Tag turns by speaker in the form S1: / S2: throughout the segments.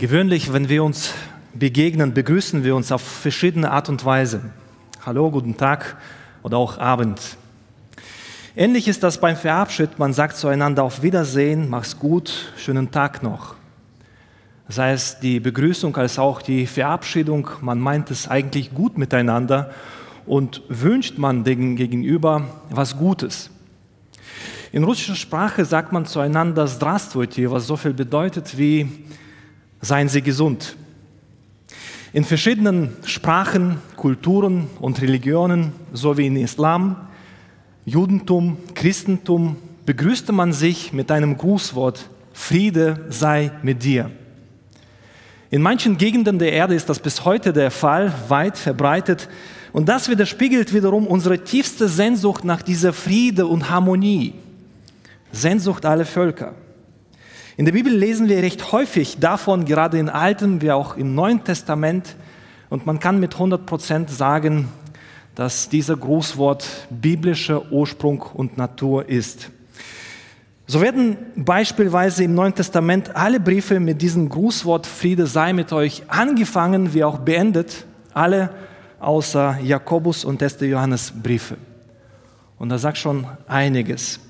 S1: Gewöhnlich, wenn wir uns begegnen, begrüßen wir uns auf verschiedene Art und Weise. Hallo, guten Tag oder auch Abend. Ähnlich ist das beim Verabschied. Man sagt zueinander auf Wiedersehen, mach's gut, schönen Tag noch. Sei es die Begrüßung als auch die Verabschiedung, man meint es eigentlich gut miteinander und wünscht man dem Gegenüber was Gutes. In russischer Sprache sagt man zueinander Здравствуйте, was so viel bedeutet wie seien Sie gesund. In verschiedenen Sprachen, Kulturen und Religionen, so wie in Islam, Judentum, Christentum, begrüßte man sich mit einem Grußwort, Friede sei mit dir. In manchen Gegenden der Erde ist das bis heute der Fall, weit verbreitet. Und das widerspiegelt wiederum unsere tiefste Sehnsucht nach dieser Friede und Harmonie. Sehnsucht aller Völker. In der Bibel lesen wir recht häufig davon, gerade im Alten wie auch im Neuen Testament. Und man kann mit 100 Prozent sagen, dass dieser Grußwort biblischer Ursprung und Natur ist. So werden beispielsweise im Neuen Testament alle Briefe mit diesem Grußwort Friede sei mit euch angefangen wie auch beendet, alle außer Jakobus und 1. Johannes Briefe. Und da sagt schon einiges.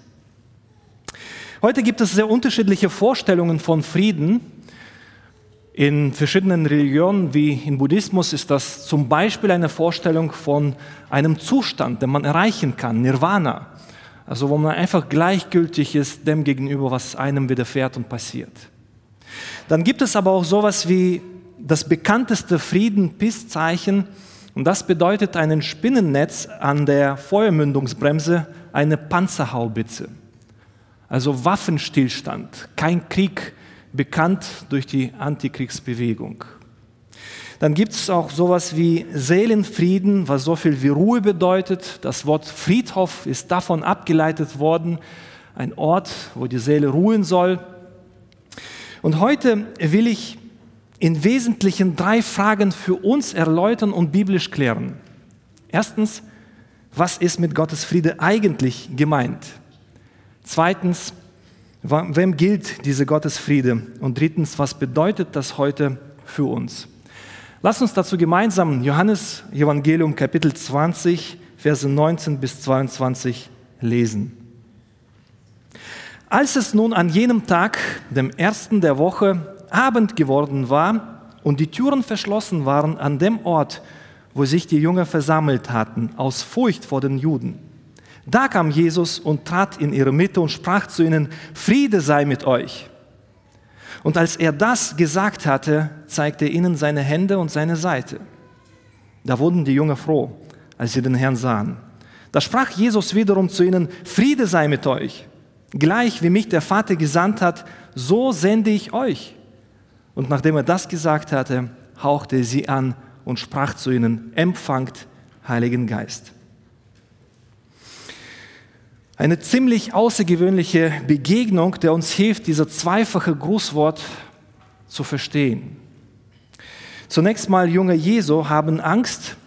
S1: Heute gibt es sehr unterschiedliche Vorstellungen von Frieden. In verschiedenen Religionen wie im Buddhismus ist das zum Beispiel eine Vorstellung von einem Zustand, den man erreichen kann, Nirvana. Also wo man einfach gleichgültig ist dem gegenüber, was einem widerfährt und passiert. Dann gibt es aber auch sowas wie das bekannteste Frieden-Peace-Zeichen und das bedeutet einen Spinnennetz an der Feuermündungsbremse, eine Panzerhaubitze also Waffenstillstand, kein Krieg, bekannt durch die Antikriegsbewegung. Dann gibt es auch sowas wie Seelenfrieden, was so viel wie Ruhe bedeutet. Das Wort Friedhof ist davon abgeleitet worden, ein Ort, wo die Seele ruhen soll. Und heute will ich in Wesentlichen drei Fragen für uns erläutern und biblisch klären. Erstens, was ist mit Gottes Friede eigentlich gemeint? Zweitens, wem gilt diese Gottesfriede? Und drittens, was bedeutet das heute für uns? Lass uns dazu gemeinsam Johannes Evangelium Kapitel 20, Verse 19 bis 22 lesen. Als es nun an jenem Tag, dem ersten der Woche, Abend geworden war und die Türen verschlossen waren an dem Ort, wo sich die Jünger versammelt hatten, aus Furcht vor den Juden, da kam Jesus und trat in ihre Mitte und sprach zu ihnen, Friede sei mit euch. Und als er das gesagt hatte, zeigte er ihnen seine Hände und seine Seite. Da wurden die Jünger froh, als sie den Herrn sahen. Da sprach Jesus wiederum zu ihnen, Friede sei mit euch. Gleich wie mich der Vater gesandt hat, so sende ich euch. Und nachdem er das gesagt hatte, hauchte er sie an und sprach zu ihnen, empfangt Heiligen Geist. Eine ziemlich außergewöhnliche Begegnung, der uns hilft, dieser zweifache Grußwort zu verstehen. Zunächst mal, junge Jesu haben Angst,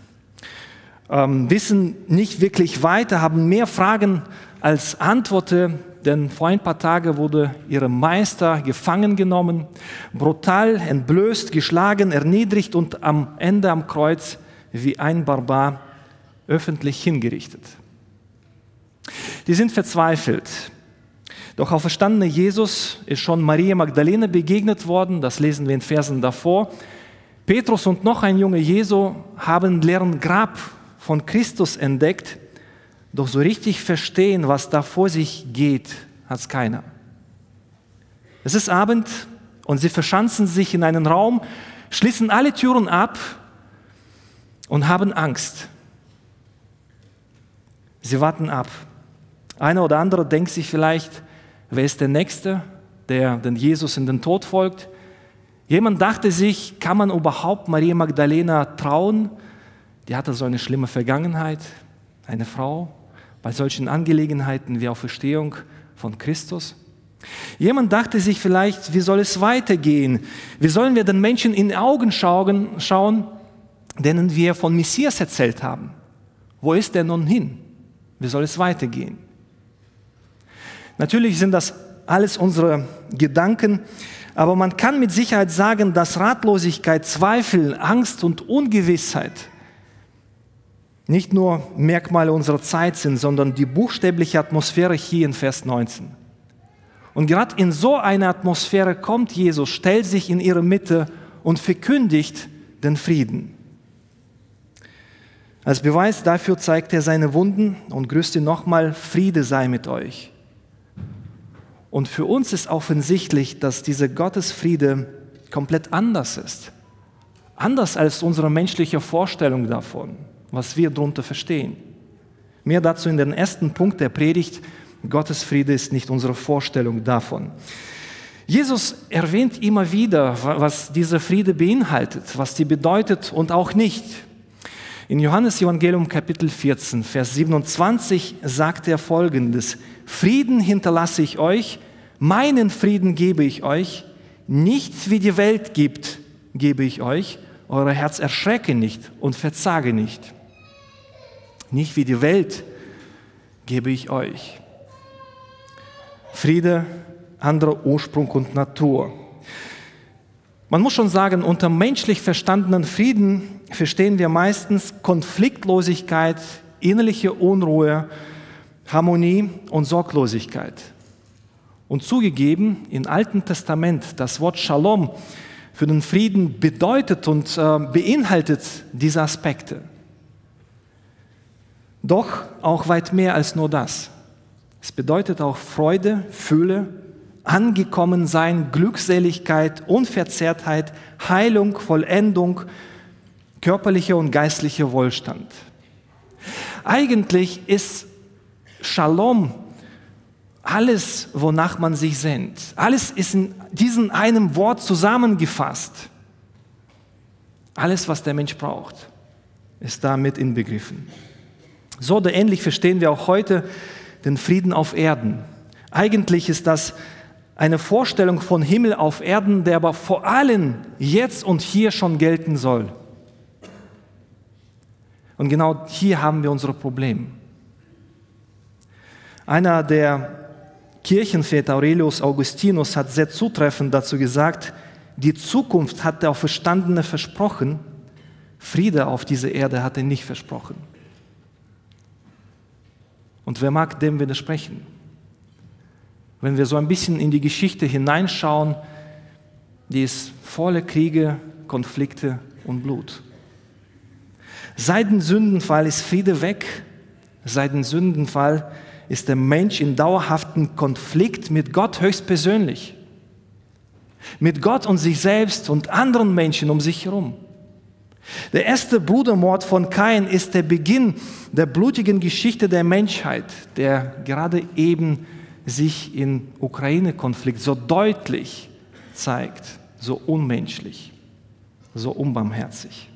S1: ähm, wissen nicht wirklich weiter, haben mehr Fragen als Antworten, denn vor ein paar Tagen wurde ihre Meister gefangen genommen, brutal entblößt, geschlagen, erniedrigt und am Ende am Kreuz wie ein Barbar öffentlich hingerichtet. Die sind verzweifelt. Doch auferstandene Jesus ist schon Maria Magdalene begegnet worden, das lesen wir in Versen davor. Petrus und noch ein Junge Jesu haben leeren Grab von Christus entdeckt, doch so richtig verstehen, was da vor sich geht, hat es keiner. Es ist Abend und sie verschanzen sich in einen Raum, schließen alle Türen ab und haben Angst. Sie warten ab. Einer oder andere denkt sich vielleicht, wer ist der Nächste, der den Jesus in den Tod folgt? Jemand dachte sich, kann man überhaupt Maria Magdalena trauen? Die hatte so eine schlimme Vergangenheit, eine Frau, bei solchen Angelegenheiten wie Auferstehung von Christus. Jemand dachte sich vielleicht, wie soll es weitergehen? Wie sollen wir den Menschen in die Augen schauen, denen wir von Messias erzählt haben? Wo ist er nun hin? Wie soll es weitergehen? Natürlich sind das alles unsere Gedanken, Aber man kann mit Sicherheit sagen, dass Ratlosigkeit, Zweifel, Angst und Ungewissheit nicht nur Merkmale unserer Zeit sind, sondern die buchstäbliche Atmosphäre hier in Vers 19. Und gerade in so einer Atmosphäre kommt Jesus, stellt sich in ihre Mitte und verkündigt den Frieden. Als Beweis dafür zeigt er seine Wunden und grüßt ihn nochmal, Friede sei mit euch. Und für uns ist offensichtlich, dass dieser Gottesfriede komplett anders ist. Anders als unsere menschliche Vorstellung davon, was wir darunter verstehen. Mehr dazu in den ersten Punkt der Predigt. Gottes Friede ist nicht unsere Vorstellung davon. Jesus erwähnt immer wieder, was dieser Friede beinhaltet, was die bedeutet und auch nicht. In Johannes Evangelium Kapitel 14, Vers 27 sagt er folgendes, Frieden hinterlasse ich euch, meinen Frieden gebe ich euch, nicht wie die Welt gibt, gebe ich euch, euer Herz erschrecke nicht und verzage nicht. Nicht wie die Welt gebe ich euch. Friede, anderer Ursprung und Natur. Man muss schon sagen, unter menschlich verstandenen Frieden verstehen wir meistens Konfliktlosigkeit, innerliche Unruhe, Harmonie und Sorglosigkeit. Und zugegeben, im Alten Testament, das Wort Shalom für den Frieden bedeutet und äh, beinhaltet diese Aspekte. Doch auch weit mehr als nur das. Es bedeutet auch Freude, Fülle, angekommen sein, Glückseligkeit, Unverzerrtheit, Heilung, Vollendung, körperlicher und geistlicher Wohlstand. Eigentlich ist Shalom alles, wonach man sich sehnt. Alles ist in diesem einem Wort zusammengefasst. Alles, was der Mensch braucht, ist damit inbegriffen. So oder ähnlich verstehen wir auch heute den Frieden auf Erden. Eigentlich ist das eine Vorstellung von Himmel auf Erden, der aber vor allem jetzt und hier schon gelten soll. Und genau hier haben wir unsere Probleme. Einer der Kirchenväter Aurelius Augustinus hat sehr zutreffend dazu gesagt, die Zukunft hat der Auferstandene versprochen, Friede auf dieser Erde hat er nicht versprochen. Und wer mag dem widersprechen? Wenn wir so ein bisschen in die Geschichte hineinschauen, die ist voller Kriege, Konflikte und Blut. Seit dem Sündenfall ist Friede weg. Seit dem Sündenfall ist der Mensch in dauerhaftem Konflikt mit Gott höchstpersönlich. Mit Gott und sich selbst und anderen Menschen um sich herum. Der erste Brudermord von Kain ist der Beginn der blutigen Geschichte der Menschheit, der gerade eben sich im Ukraine-Konflikt so deutlich zeigt, so unmenschlich, so unbarmherzig.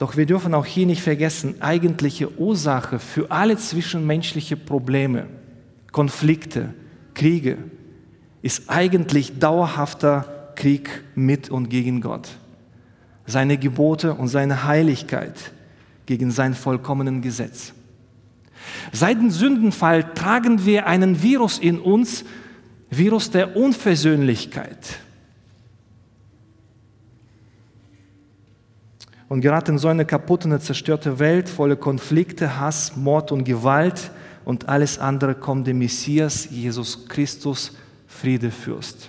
S1: Doch wir dürfen auch hier nicht vergessen, eigentliche Ursache für alle zwischenmenschliche Probleme, Konflikte, Kriege ist eigentlich dauerhafter Krieg mit und gegen Gott. Seine Gebote und seine Heiligkeit gegen sein vollkommenen Gesetz. Seit dem Sündenfall tragen wir einen Virus in uns, Virus der Unversöhnlichkeit. Und gerade in so einer kaputten, zerstörten Welt, voller Konflikte, Hass, Mord und Gewalt und alles andere kommt der Messias, Jesus Christus, Friedefürst.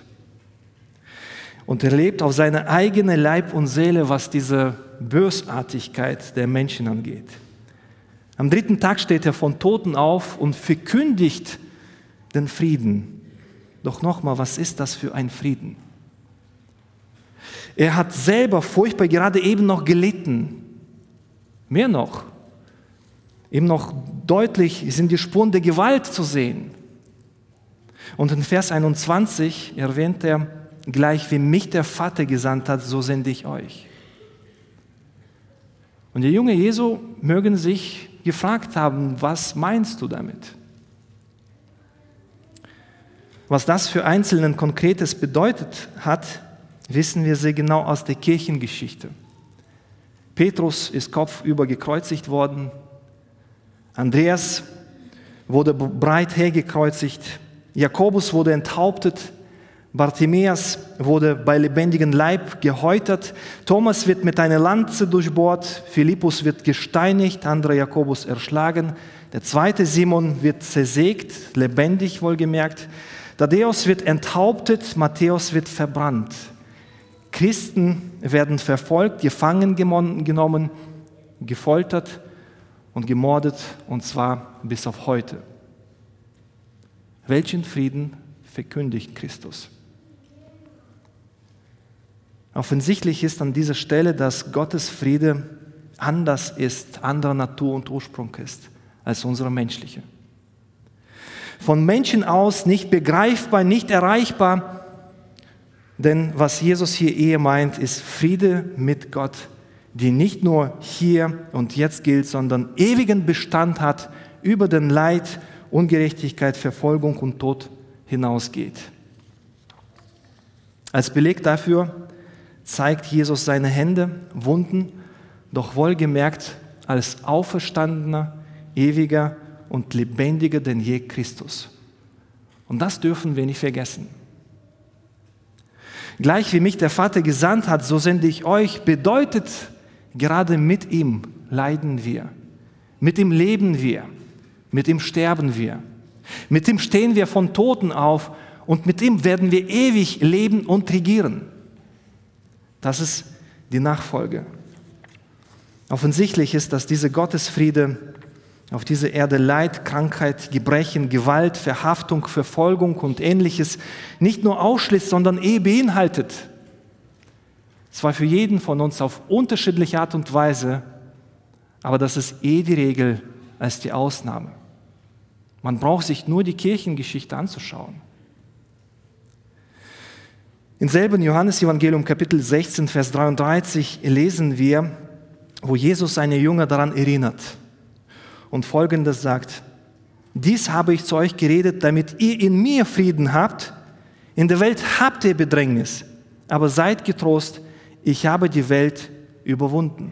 S1: Und er lebt auf seine eigene Leib und Seele, was diese Bösartigkeit der Menschen angeht. Am dritten Tag steht er von Toten auf und verkündigt den Frieden. Doch nochmal, was ist das für ein Frieden? Er hat selber furchtbar gerade eben noch gelitten. Mehr noch. Eben noch deutlich sind die Spuren der Gewalt zu sehen. Und in Vers 21 erwähnt er, gleich wie mich der Vater gesandt hat, so sende ich euch. Und die junge Jesu mögen sich gefragt haben, was meinst du damit? Was das für Einzelnen Konkretes bedeutet hat, wissen wir sehr genau aus der Kirchengeschichte. Petrus ist kopfüber gekreuzigt worden, Andreas wurde breit hergekreuzigt, Jakobus wurde enthauptet, Bartimäus wurde bei lebendigem Leib gehäutert, Thomas wird mit einer Lanze durchbohrt, Philippus wird gesteinigt, anderer Jakobus erschlagen, der zweite Simon wird zersägt, lebendig wohlgemerkt, Thaddäus wird enthauptet, Matthäus wird verbrannt. Christen werden verfolgt, gefangen genommen, gefoltert und gemordet, und zwar bis auf heute. Welchen Frieden verkündigt Christus? Offensichtlich ist an dieser Stelle, dass Gottes Friede anders ist, anderer Natur und Ursprung ist als unsere menschliche. Von Menschen aus nicht begreifbar, nicht erreichbar, denn was Jesus hier eher meint, ist Friede mit Gott, die nicht nur hier und jetzt gilt, sondern ewigen Bestand hat, über den Leid, Ungerechtigkeit, Verfolgung und Tod hinausgeht. Als Beleg dafür zeigt Jesus seine Hände, Wunden, doch wohlgemerkt als auferstandener, ewiger und lebendiger denn je Christus. Und das dürfen wir nicht vergessen. Gleich wie mich der Vater gesandt hat, so sende ich euch, bedeutet, gerade mit ihm leiden wir, mit ihm leben wir, mit ihm sterben wir, mit ihm stehen wir von Toten auf und mit ihm werden wir ewig leben und regieren. Das ist die Nachfolge. Offensichtlich ist, dass diese Gottesfriede auf dieser Erde Leid, Krankheit, Gebrechen, Gewalt, Verhaftung, Verfolgung und ähnliches nicht nur ausschließt, sondern eh beinhaltet. Zwar für jeden von uns auf unterschiedliche Art und Weise, aber das ist eh die Regel als die Ausnahme. Man braucht sich nur die Kirchengeschichte anzuschauen. Im selben Johannesevangelium Kapitel 16, Vers 33 lesen wir, wo Jesus seine Jünger daran erinnert und Folgendes sagt, dies habe ich zu euch geredet, damit ihr in mir Frieden habt. In der Welt habt ihr Bedrängnis, aber seid getrost, ich habe die Welt überwunden.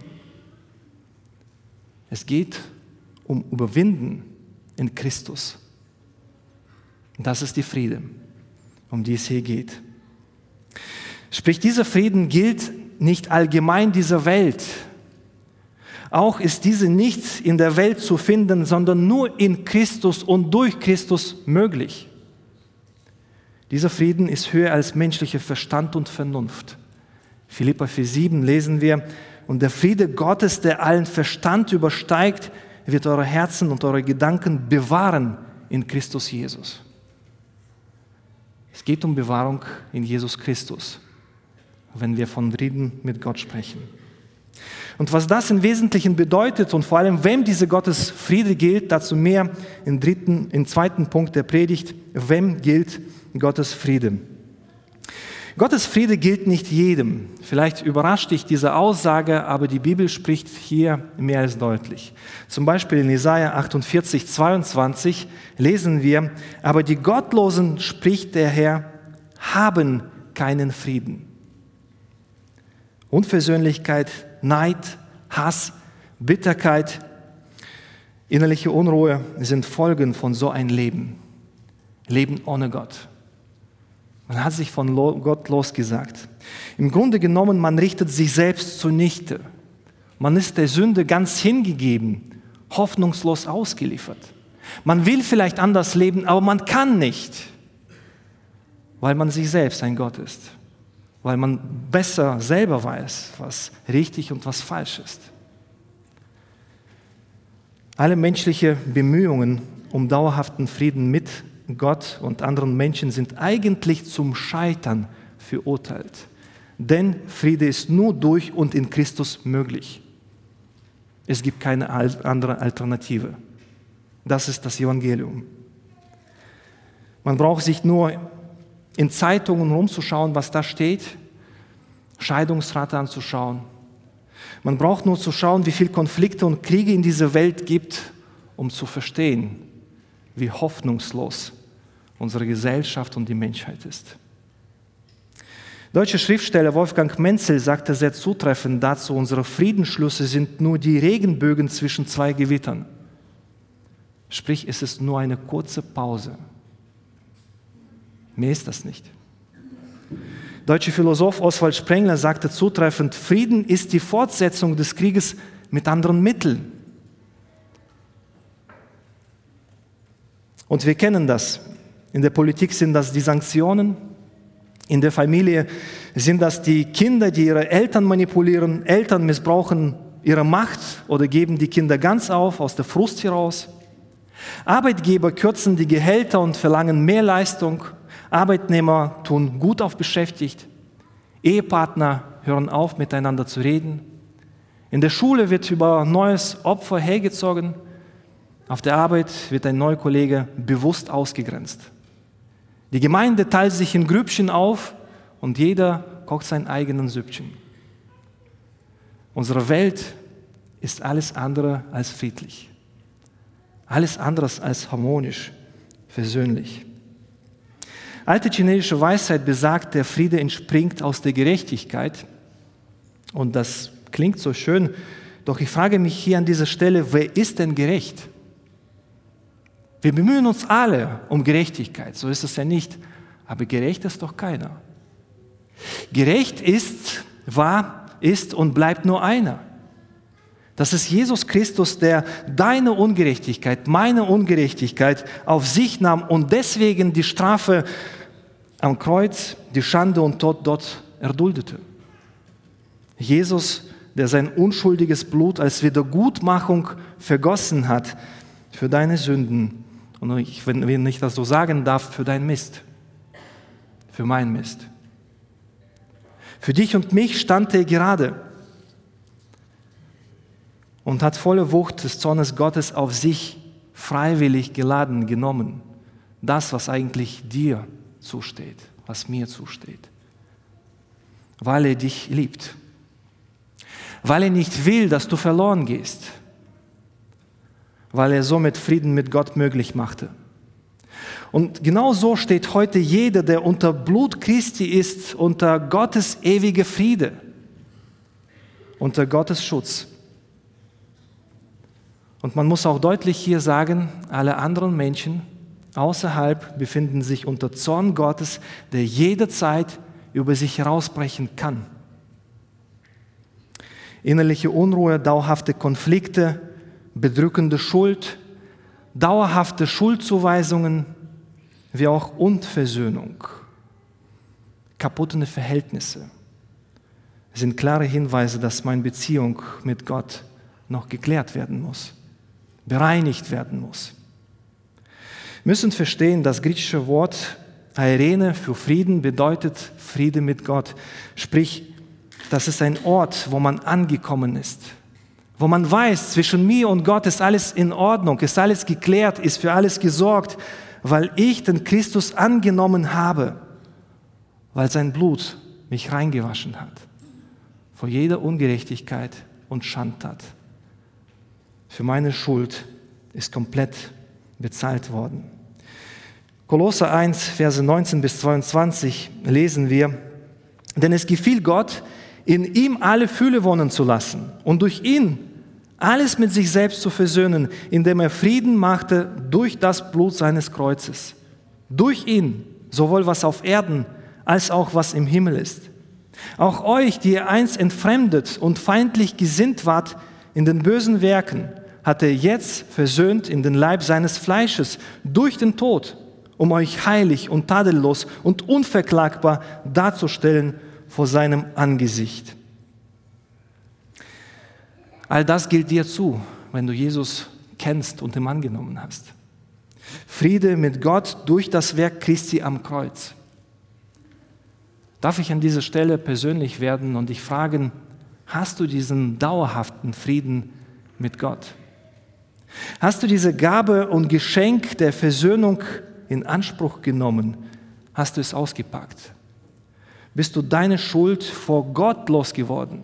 S1: Es geht um Überwinden in Christus. Das ist die Friede, um die es hier geht. Sprich, dieser Frieden gilt nicht allgemein dieser Welt. Auch ist diese nicht in der Welt zu finden, sondern nur in Christus und durch Christus möglich. Dieser Frieden ist höher als menschlicher Verstand und Vernunft. Philippa 4,7 lesen wir, und der Friede Gottes, der allen Verstand übersteigt, wird eure Herzen und eure Gedanken bewahren in Christus Jesus. Es geht um Bewahrung in Jesus Christus wenn wir von Frieden mit Gott sprechen. Und was das im Wesentlichen bedeutet und vor allem, wem diese Gottes Friede gilt, dazu mehr im, dritten, im zweiten Punkt der Predigt, wem gilt Gottes Friede. Gottes Friede gilt nicht jedem. Vielleicht überrascht dich diese Aussage, aber die Bibel spricht hier mehr als deutlich. Zum Beispiel in Jesaja 48, 22 lesen wir, aber die Gottlosen, spricht der Herr, haben keinen Frieden. Unversöhnlichkeit, Neid, Hass, Bitterkeit, innerliche Unruhe sind Folgen von so einem Leben. Leben ohne Gott. Man hat sich von Gott losgesagt. Im Grunde genommen, man richtet sich selbst zunichte. Man ist der Sünde ganz hingegeben, hoffnungslos ausgeliefert. Man will vielleicht anders leben, aber man kann nicht, weil man sich selbst ein Gott ist weil man besser selber weiß, was richtig und was falsch ist. Alle menschlichen Bemühungen um dauerhaften Frieden mit Gott und anderen Menschen sind eigentlich zum Scheitern verurteilt. Denn Friede ist nur durch und in Christus möglich. Es gibt keine andere Alternative. Das ist das Evangelium. Man braucht sich nur in Zeitungen rumzuschauen, was da steht, Scheidungsrate anzuschauen. Man braucht nur zu schauen, wie viele Konflikte und Kriege in dieser Welt gibt, um zu verstehen, wie hoffnungslos unsere Gesellschaft und die Menschheit ist. Deutsche Schriftsteller Wolfgang Menzel sagte sehr zutreffend dazu, unsere Friedensschlüsse sind nur die Regenbögen zwischen zwei Gewittern. Sprich, es ist nur eine kurze Pause Mehr ist das nicht. deutsche Philosoph Oswald Sprengler sagte zutreffend, Frieden ist die Fortsetzung des Krieges mit anderen Mitteln. Und wir kennen das. In der Politik sind das die Sanktionen, in der Familie sind das die Kinder, die ihre Eltern manipulieren, Eltern missbrauchen ihre Macht oder geben die Kinder ganz auf aus der Frust heraus. Arbeitgeber kürzen die Gehälter und verlangen mehr Leistung. Arbeitnehmer tun gut auf beschäftigt. Ehepartner hören auf, miteinander zu reden. In der Schule wird über neues Opfer hergezogen. Auf der Arbeit wird ein neuer Kollege bewusst ausgegrenzt. Die Gemeinde teilt sich in Grüppchen auf und jeder kocht sein eigenes Süppchen. Unsere Welt ist alles andere als friedlich. Alles anderes als harmonisch, versöhnlich. Alte chinesische Weisheit besagt, der Friede entspringt aus der Gerechtigkeit. Und das klingt so schön, doch ich frage mich hier an dieser Stelle, wer ist denn gerecht? Wir bemühen uns alle um Gerechtigkeit, so ist es ja nicht, aber gerecht ist doch keiner. Gerecht ist, war, ist und bleibt nur einer. Das ist Jesus Christus, der deine Ungerechtigkeit, meine Ungerechtigkeit auf sich nahm und deswegen die Strafe am Kreuz, die Schande und Tod dort erduldete. Jesus, der sein unschuldiges Blut als Wiedergutmachung vergossen hat für deine Sünden und ich, wenn ich das so sagen darf, für dein Mist, für mein Mist. Für dich und mich stand er gerade und hat volle Wucht des Zornes Gottes auf sich freiwillig geladen genommen. Das, was eigentlich dir zusteht, was mir zusteht. Weil er dich liebt. Weil er nicht will, dass du verloren gehst weil er somit Frieden mit Gott möglich machte. Und genau so steht heute jeder, der unter Blut Christi ist, unter Gottes ewige Friede, unter Gottes Schutz. Und man muss auch deutlich hier sagen, alle anderen Menschen außerhalb befinden sich unter Zorn Gottes, der jederzeit über sich herausbrechen kann. Innerliche Unruhe, dauerhafte Konflikte, bedrückende Schuld, dauerhafte Schuldzuweisungen, wie auch Unversöhnung, kaputte Verhältnisse sind klare Hinweise, dass meine Beziehung mit Gott noch geklärt werden muss, bereinigt werden muss. Wir müssen verstehen, das griechische Wort Airene für Frieden bedeutet Friede mit Gott. Sprich, das ist ein Ort, wo man angekommen ist wo man weiß, zwischen mir und Gott ist alles in Ordnung, ist alles geklärt, ist für alles gesorgt, weil ich den Christus angenommen habe, weil sein Blut mich reingewaschen hat vor jeder Ungerechtigkeit und Schandtat. Für meine Schuld ist komplett bezahlt worden. Kolosser 1, Verse 19 bis 22 lesen wir, denn es gefiel Gott, in ihm alle Fülle wohnen zu lassen und durch ihn alles mit sich selbst zu versöhnen, indem er Frieden machte durch das Blut seines Kreuzes. Durch ihn, sowohl was auf Erden als auch was im Himmel ist. Auch euch, die ihr einst entfremdet und feindlich gesinnt wart in den bösen Werken, hat er jetzt versöhnt in den Leib seines Fleisches durch den Tod, um euch heilig und tadellos und unverklagbar darzustellen vor seinem Angesicht. All das gilt dir zu, wenn du Jesus kennst und ihm angenommen hast. Friede mit Gott durch das Werk Christi am Kreuz. Darf ich an dieser Stelle persönlich werden und dich fragen, hast du diesen dauerhaften Frieden mit Gott? Hast du diese Gabe und Geschenk der Versöhnung in Anspruch genommen? Hast du es ausgepackt? Bist du deine Schuld vor Gott losgeworden?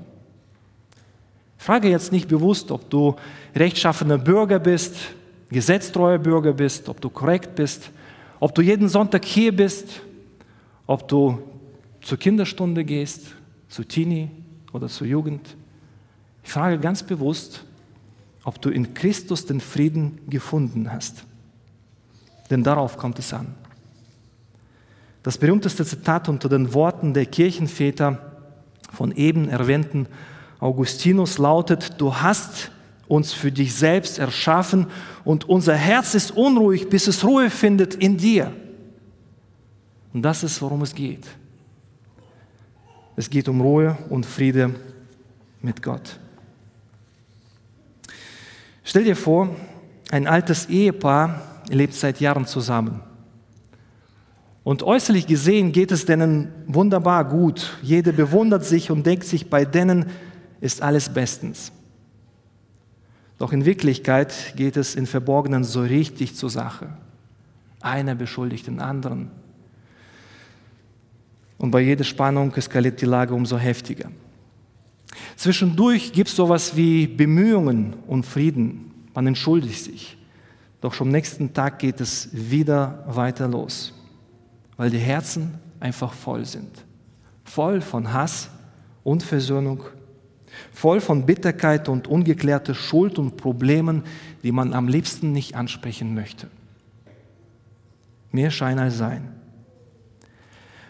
S1: Frage jetzt nicht bewusst, ob du rechtschaffener Bürger bist, gesetztreuer Bürger bist, ob du korrekt bist, ob du jeden Sonntag hier bist, ob du zur Kinderstunde gehst, zu Teenie oder zur Jugend. Ich frage ganz bewusst, ob du in Christus den Frieden gefunden hast. Denn darauf kommt es an. Das berühmteste Zitat unter den Worten der Kirchenväter von eben erwähnten Augustinus lautet, du hast uns für dich selbst erschaffen und unser Herz ist unruhig, bis es Ruhe findet in dir. Und das ist, worum es geht. Es geht um Ruhe und Friede mit Gott. Stell dir vor, ein altes Ehepaar lebt seit Jahren zusammen. Und äußerlich gesehen geht es denen wunderbar gut. Jede bewundert sich und denkt sich, bei denen ist alles bestens. Doch in Wirklichkeit geht es in Verborgenen so richtig zur Sache. Einer beschuldigt den anderen. Und bei jeder Spannung eskaliert die Lage umso heftiger. Zwischendurch gibt es sowas wie Bemühungen und Frieden. Man entschuldigt sich. Doch schon am nächsten Tag geht es wieder weiter los, weil die Herzen einfach voll sind. Voll von Hass, Unversöhnung voll von Bitterkeit und ungeklärter Schuld und Problemen, die man am liebsten nicht ansprechen möchte. Mehr Schein als Sein.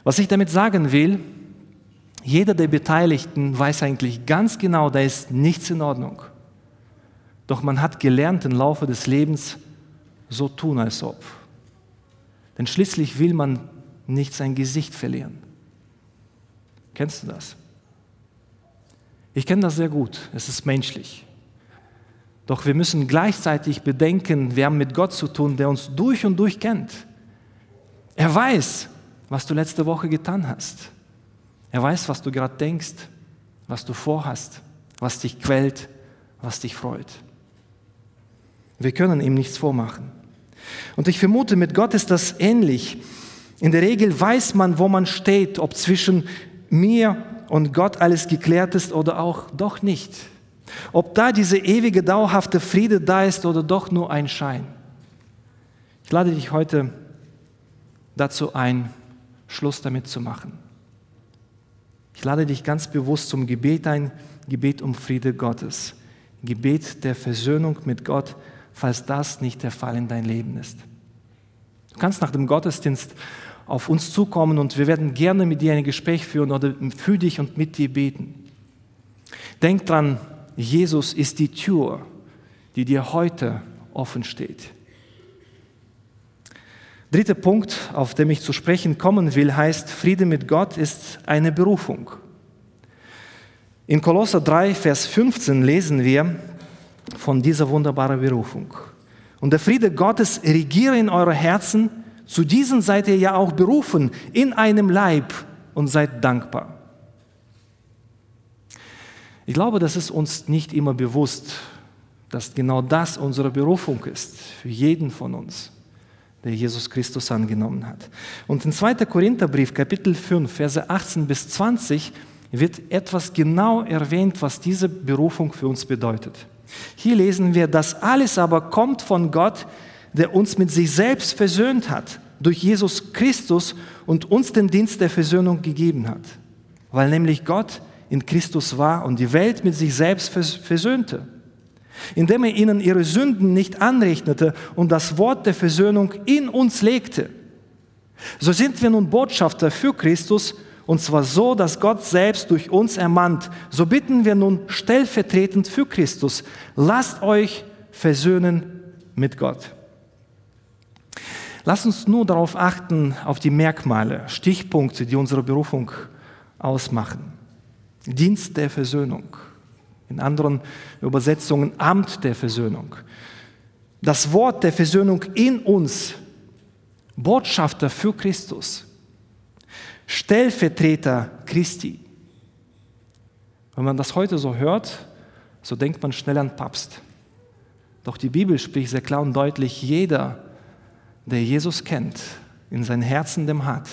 S1: Was ich damit sagen will, jeder der Beteiligten weiß eigentlich ganz genau, da ist nichts in Ordnung. Doch man hat gelernt im Laufe des Lebens so tun, als ob. Denn schließlich will man nicht sein Gesicht verlieren. Kennst du das? Ich kenne das sehr gut, es ist menschlich. Doch wir müssen gleichzeitig bedenken, wir haben mit Gott zu tun, der uns durch und durch kennt. Er weiß, was du letzte Woche getan hast. Er weiß, was du gerade denkst, was du vorhast, was dich quält, was dich freut. Wir können ihm nichts vormachen. Und ich vermute, mit Gott ist das ähnlich. In der Regel weiß man, wo man steht, ob zwischen mir und Gott alles geklärt ist oder auch doch nicht. Ob da diese ewige, dauerhafte Friede da ist oder doch nur ein Schein. Ich lade dich heute dazu ein, Schluss damit zu machen. Ich lade dich ganz bewusst zum Gebet ein, Gebet um Friede Gottes, Gebet der Versöhnung mit Gott, falls das nicht der Fall in dein Leben ist. Du kannst nach dem Gottesdienst auf uns zukommen und wir werden gerne mit dir ein Gespräch führen oder für dich und mit dir beten. Denk dran, Jesus ist die Tür, die dir heute offen steht. Dritter Punkt, auf den ich zu sprechen kommen will, heißt, Friede mit Gott ist eine Berufung. In Kolosser 3, Vers 15 lesen wir von dieser wunderbaren Berufung. Und der Friede Gottes regiere in eure Herzen, zu diesen seid ihr ja auch berufen in einem Leib und seid dankbar. Ich glaube, das ist uns nicht immer bewusst, dass genau das unsere Berufung ist, für jeden von uns, der Jesus Christus angenommen hat. Und im 2. Korintherbrief, Kapitel 5, Verse 18 bis 20, wird etwas genau erwähnt, was diese Berufung für uns bedeutet. Hier lesen wir, das alles aber kommt von Gott, der uns mit sich selbst versöhnt hat, durch Jesus Christus und uns den Dienst der Versöhnung gegeben hat. Weil nämlich Gott in Christus war und die Welt mit sich selbst versöhnte, indem er ihnen ihre Sünden nicht anrechnete und das Wort der Versöhnung in uns legte. So sind wir nun Botschafter für Christus, und zwar so, dass Gott selbst durch uns ermahnt. So bitten wir nun stellvertretend für Christus, lasst euch versöhnen mit Gott. Lass uns nur darauf achten, auf die Merkmale, Stichpunkte, die unsere Berufung ausmachen. Dienst der Versöhnung. In anderen Übersetzungen Amt der Versöhnung. Das Wort der Versöhnung in uns. Botschafter für Christus. Stellvertreter Christi. Wenn man das heute so hört, so denkt man schnell an Papst. Doch die Bibel spricht sehr klar und deutlich, jeder, der Jesus kennt, in sein Herzen dem hat,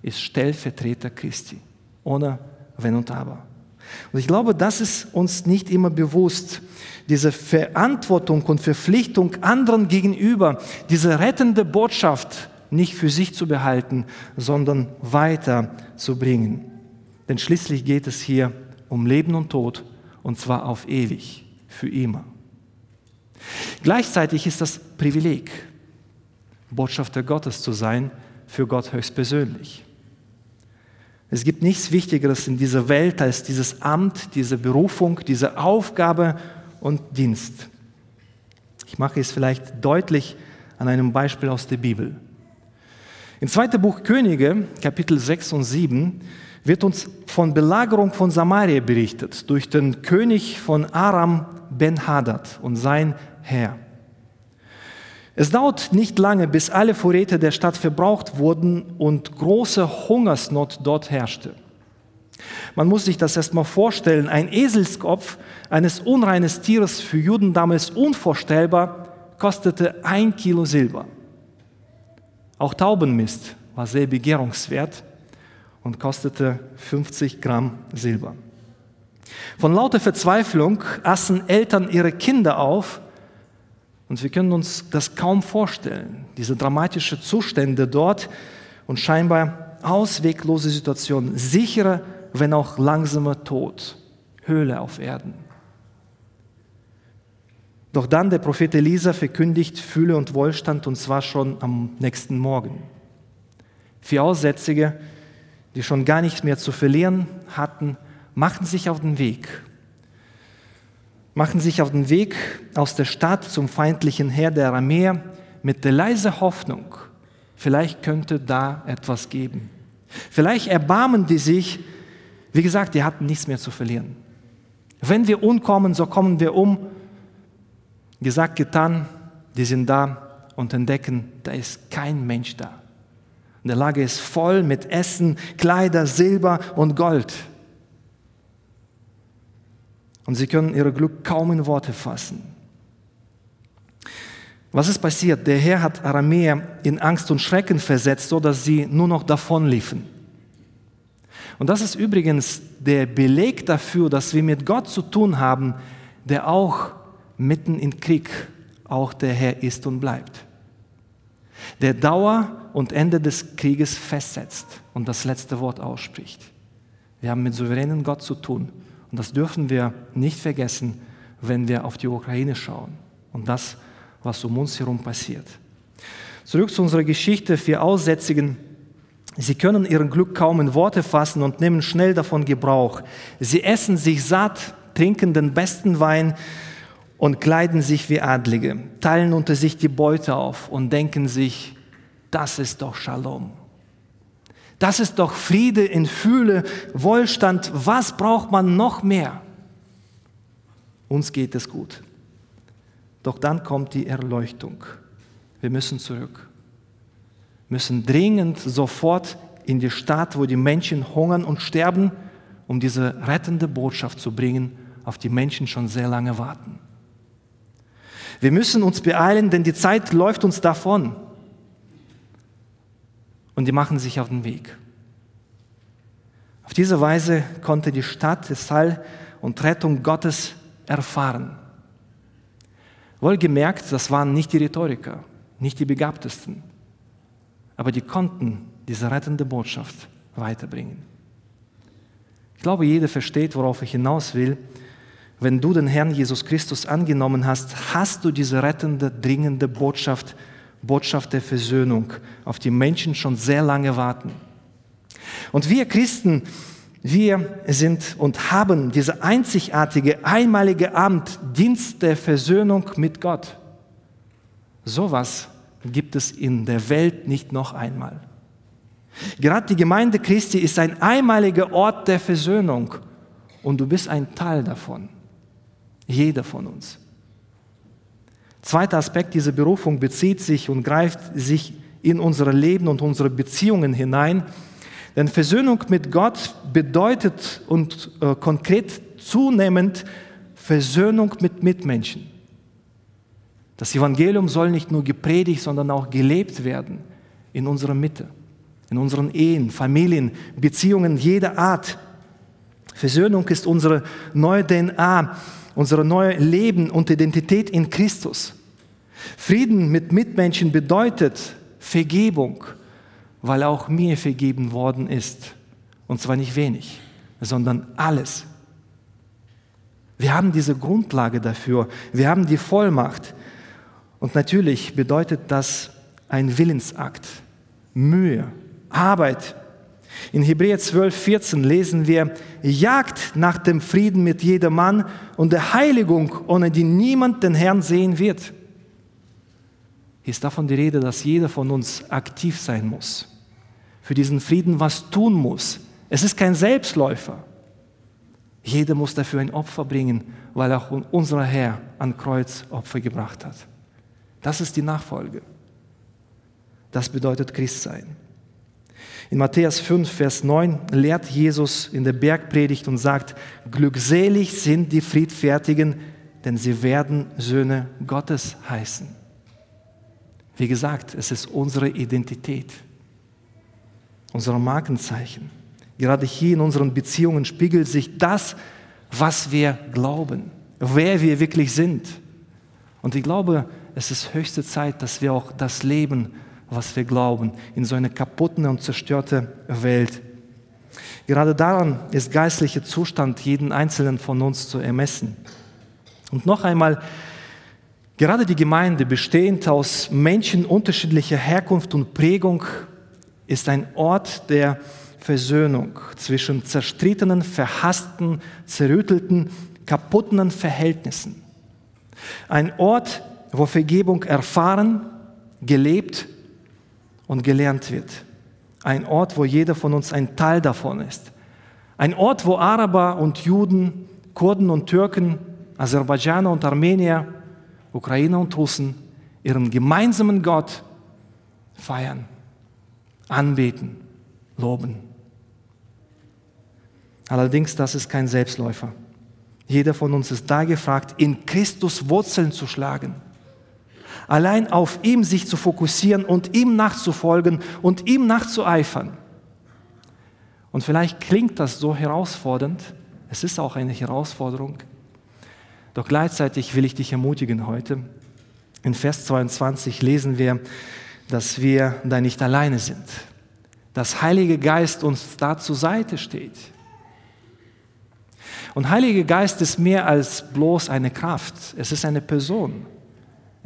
S1: ist Stellvertreter Christi, ohne Wenn und Aber. Und ich glaube, das ist uns nicht immer bewusst, diese Verantwortung und Verpflichtung anderen gegenüber, diese rettende Botschaft nicht für sich zu behalten, sondern weiterzubringen. Denn schließlich geht es hier um Leben und Tod, und zwar auf ewig, für immer. Gleichzeitig ist das Privileg, Botschafter Gottes zu sein, für Gott höchstpersönlich. Es gibt nichts Wichtigeres in dieser Welt als dieses Amt, diese Berufung, diese Aufgabe und Dienst. Ich mache es vielleicht deutlich an einem Beispiel aus der Bibel. Im zweiten Buch Könige, Kapitel 6 und 7, wird uns von Belagerung von Samaria berichtet durch den König von Aram Ben-Hadad und sein Herr. Es dauert nicht lange, bis alle Vorräte der Stadt verbraucht wurden und große Hungersnot dort herrschte. Man muss sich das erstmal vorstellen. Ein Eselskopf eines unreines Tieres für Juden damals unvorstellbar kostete ein Kilo Silber. Auch Taubenmist war sehr begehrungswert und kostete 50 Gramm Silber. Von lauter Verzweiflung aßen Eltern ihre Kinder auf und wir können uns das kaum vorstellen, diese dramatischen Zustände dort und scheinbar ausweglose Situation, sicherer, wenn auch langsamer Tod, Höhle auf Erden. Doch dann der Prophet Elisa verkündigt Fülle und Wohlstand und zwar schon am nächsten Morgen. Vier Aussätzige, die schon gar nichts mehr zu verlieren hatten, machten sich auf den Weg machen sich auf den Weg aus der Stadt zum feindlichen Heer der Aramäer mit der leisen Hoffnung, vielleicht könnte da etwas geben. Vielleicht erbarmen die sich, wie gesagt, die hatten nichts mehr zu verlieren. Wenn wir umkommen, so kommen wir um. Gesagt, getan, die sind da und entdecken, da ist kein Mensch da. Und der Lager ist voll mit Essen, Kleider, Silber und Gold. Und sie können ihr Glück kaum in Worte fassen. Was ist passiert? Der Herr hat Aramäer in Angst und Schrecken versetzt, so dass sie nur noch davonliefen. Und das ist übrigens der Beleg dafür, dass wir mit Gott zu tun haben, der auch mitten im Krieg auch der Herr ist und bleibt. Der Dauer und Ende des Krieges festsetzt und das letzte Wort ausspricht. Wir haben mit souveränen Gott zu tun und das dürfen wir nicht vergessen, wenn wir auf die Ukraine schauen und das, was um uns herum passiert. Zurück zu unserer Geschichte. Vier Aussätzigen, sie können ihren Glück kaum in Worte fassen und nehmen schnell davon Gebrauch. Sie essen sich satt, trinken den besten Wein und kleiden sich wie Adlige, teilen unter sich die Beute auf und denken sich, das ist doch Shalom. Das ist doch Friede in Fühle, Wohlstand. Was braucht man noch mehr? Uns geht es gut. Doch dann kommt die Erleuchtung. Wir müssen zurück. Müssen dringend sofort in die Stadt, wo die Menschen hungern und sterben, um diese rettende Botschaft zu bringen, auf die Menschen schon sehr lange warten. Wir müssen uns beeilen, denn die Zeit läuft uns davon und die machen sich auf den Weg. Auf diese Weise konnte die Stadt das Heil und Rettung Gottes erfahren. Wohlgemerkt, das waren nicht die Rhetoriker, nicht die Begabtesten, aber die konnten diese rettende Botschaft weiterbringen. Ich glaube, jeder versteht, worauf ich hinaus will. Wenn du den Herrn Jesus Christus angenommen hast, hast du diese rettende, dringende Botschaft Botschaft der Versöhnung, auf die Menschen schon sehr lange warten. Und wir Christen, wir sind und haben diese einzigartige, einmalige Amt, Dienst der Versöhnung mit Gott. Sowas gibt es in der Welt nicht noch einmal. Gerade die Gemeinde Christi ist ein einmaliger Ort der Versöhnung und du bist ein Teil davon. Jeder von uns. Zweiter Aspekt dieser Berufung bezieht sich und greift sich in unser Leben und unsere Beziehungen hinein. Denn Versöhnung mit Gott bedeutet und äh, konkret zunehmend Versöhnung mit Mitmenschen. Das Evangelium soll nicht nur gepredigt, sondern auch gelebt werden in unserer Mitte, in unseren Ehen, Familien, Beziehungen jeder Art. Versöhnung ist unsere neue DNA, unser neues Leben und Identität in Christus. Frieden mit Mitmenschen bedeutet Vergebung, weil auch mir vergeben worden ist. Und zwar nicht wenig, sondern alles. Wir haben diese Grundlage dafür. Wir haben die Vollmacht. Und natürlich bedeutet das ein Willensakt, Mühe, Arbeit. In Hebräer 12, 14 lesen wir, Jagt nach dem Frieden mit jedermann und der Heiligung, ohne die niemand den Herrn sehen wird. Hier ist davon die Rede, dass jeder von uns aktiv sein muss, für diesen Frieden was tun muss. Es ist kein Selbstläufer. Jeder muss dafür ein Opfer bringen, weil auch unser Herr an Kreuz Opfer gebracht hat. Das ist die Nachfolge. Das bedeutet Christsein. In Matthäus 5, Vers 9 lehrt Jesus in der Bergpredigt und sagt, glückselig sind die Friedfertigen, denn sie werden Söhne Gottes heißen. Wie gesagt, es ist unsere Identität, unser Markenzeichen. Gerade hier in unseren Beziehungen spiegelt sich das, was wir glauben, wer wir wirklich sind. Und ich glaube, es ist höchste Zeit, dass wir auch das Leben was wir glauben, in so eine kaputte und zerstörte Welt. Gerade daran ist geistlicher Zustand jeden Einzelnen von uns zu ermessen. Und noch einmal, gerade die Gemeinde, bestehend aus Menschen unterschiedlicher Herkunft und Prägung, ist ein Ort der Versöhnung zwischen zerstrittenen, verhassten, zerrüttelten, kaputten Verhältnissen. Ein Ort, wo Vergebung erfahren, gelebt und gelernt wird. Ein Ort, wo jeder von uns ein Teil davon ist. Ein Ort, wo Araber und Juden, Kurden und Türken, Aserbaidschaner und Armenier, Ukrainer und Russen ihren gemeinsamen Gott feiern, anbeten, loben. Allerdings, das ist kein Selbstläufer. Jeder von uns ist da gefragt, in Christus Wurzeln zu schlagen allein auf ihm sich zu fokussieren und ihm nachzufolgen und ihm nachzueifern. Und vielleicht klingt das so herausfordernd, es ist auch eine Herausforderung, doch gleichzeitig will ich dich ermutigen heute. In Vers 22 lesen wir, dass wir da nicht alleine sind, dass Heilige Geist uns da zur Seite steht. Und Heilige Geist ist mehr als bloß eine Kraft, es ist eine Person.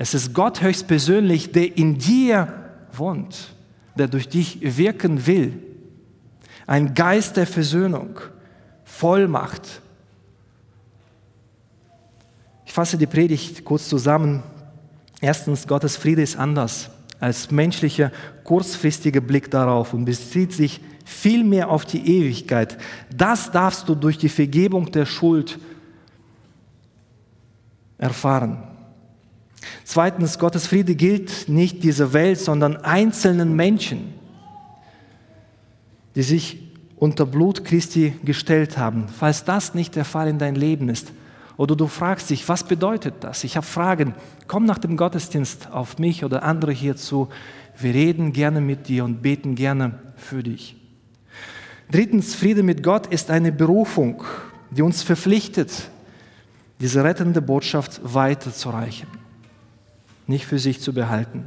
S1: Es ist Gott höchstpersönlich, der in dir wohnt, der durch dich wirken will. Ein Geist der Versöhnung, Vollmacht. Ich fasse die Predigt kurz zusammen. Erstens, Gottes Friede ist anders als menschlicher kurzfristiger Blick darauf und bezieht sich vielmehr auf die Ewigkeit. Das darfst du durch die Vergebung der Schuld erfahren. Zweitens, Gottes Friede gilt nicht dieser Welt, sondern einzelnen Menschen, die sich unter Blut Christi gestellt haben. Falls das nicht der Fall in dein Leben ist, oder du fragst dich, was bedeutet das? Ich habe Fragen, komm nach dem Gottesdienst auf mich oder andere hierzu. Wir reden gerne mit dir und beten gerne für dich. Drittens, Friede mit Gott ist eine Berufung, die uns verpflichtet, diese rettende Botschaft weiterzureichen nicht für sich zu behalten.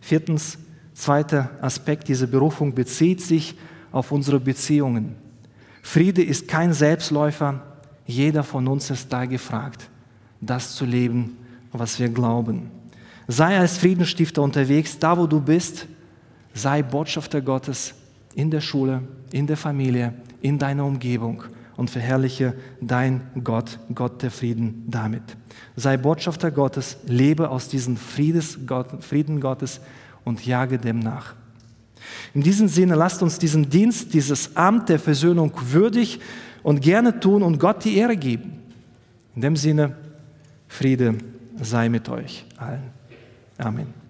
S1: Viertens, zweiter Aspekt dieser Berufung bezieht sich auf unsere Beziehungen. Friede ist kein Selbstläufer. Jeder von uns ist da gefragt, das zu leben, was wir glauben. Sei als Friedensstifter unterwegs, da wo du bist. Sei Botschafter Gottes in der Schule, in der Familie, in deiner Umgebung und verherrliche dein Gott, Gott der Frieden damit. Sei Botschafter Gottes, lebe aus diesem Frieden Gottes und jage dem nach. In diesem Sinne, lasst uns diesen Dienst, dieses Amt der Versöhnung würdig und gerne tun und Gott die Ehre geben. In dem Sinne, Friede sei mit euch allen. Amen.